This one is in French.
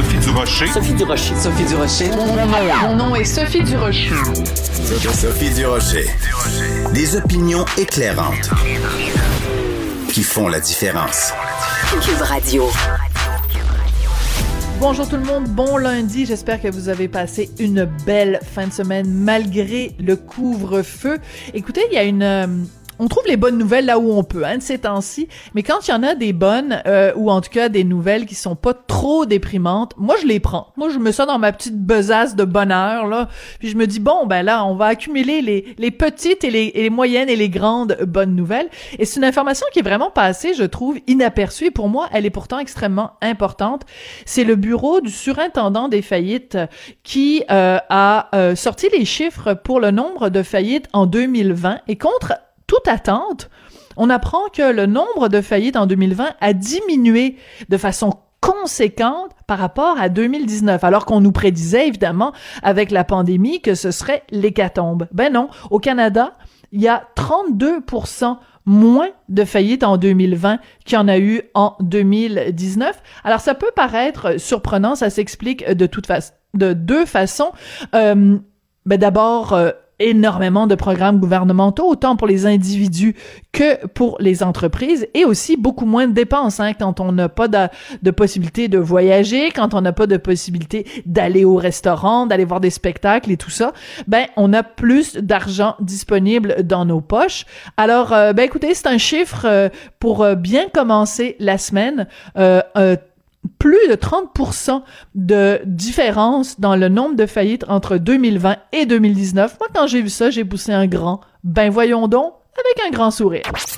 Sophie Durocher. Sophie Durocher. Sophie Durocher. Mon nom est Sophie Durocher. Sophie Durocher. Des opinions éclairantes qui font la différence. Cube Radio. Bonjour tout le monde, bon lundi. J'espère que vous avez passé une belle fin de semaine malgré le couvre-feu. Écoutez, il y a une euh, on trouve les bonnes nouvelles là où on peut, hein, de ces temps-ci. Mais quand il y en a des bonnes, euh, ou en tout cas des nouvelles qui sont pas trop déprimantes, moi je les prends. Moi je mets ça dans ma petite besace de bonheur là. Puis je me dis bon ben là on va accumuler les, les petites et les, et les moyennes et les grandes bonnes nouvelles. Et c'est une information qui est vraiment passée, je trouve, inaperçue. Et pour moi, elle est pourtant extrêmement importante. C'est le bureau du surintendant des faillites qui euh, a euh, sorti les chiffres pour le nombre de faillites en 2020 et contre toute attente, on apprend que le nombre de faillites en 2020 a diminué de façon conséquente par rapport à 2019, alors qu'on nous prédisait évidemment avec la pandémie que ce serait l'hécatombe. Ben non, au Canada, il y a 32% moins de faillites en 2020 qu'il y en a eu en 2019. Alors ça peut paraître surprenant, ça s'explique de toute façon de deux façons. Euh, ben d'abord, euh, énormément de programmes gouvernementaux, autant pour les individus que pour les entreprises, et aussi beaucoup moins de dépenses hein, quand on n'a pas de, possibilité de voyager, quand on n'a pas de possibilité d'aller au restaurant, d'aller voir des spectacles et tout ça. Ben, on a plus d'argent disponible dans nos poches. Alors, euh, ben écoutez, c'est un chiffre euh, pour euh, bien commencer la semaine. Plus de 30% de différence dans le nombre de faillites entre 2020 et 2019. Moi, quand j'ai vu ça, j'ai poussé un grand. Ben voyons donc, avec un grand sourire.